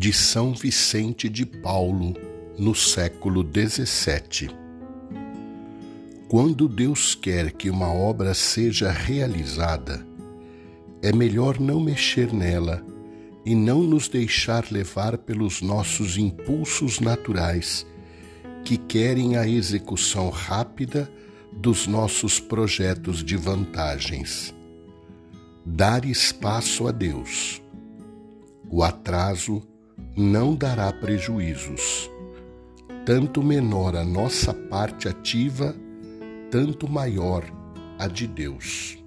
de São Vicente de Paulo no século XVII. Quando Deus quer que uma obra seja realizada, é melhor não mexer nela e não nos deixar levar pelos nossos impulsos naturais que querem a execução rápida dos nossos projetos de vantagens. Dar espaço a Deus. O atraso não dará prejuízos. Tanto menor a nossa parte ativa, tanto maior a de Deus.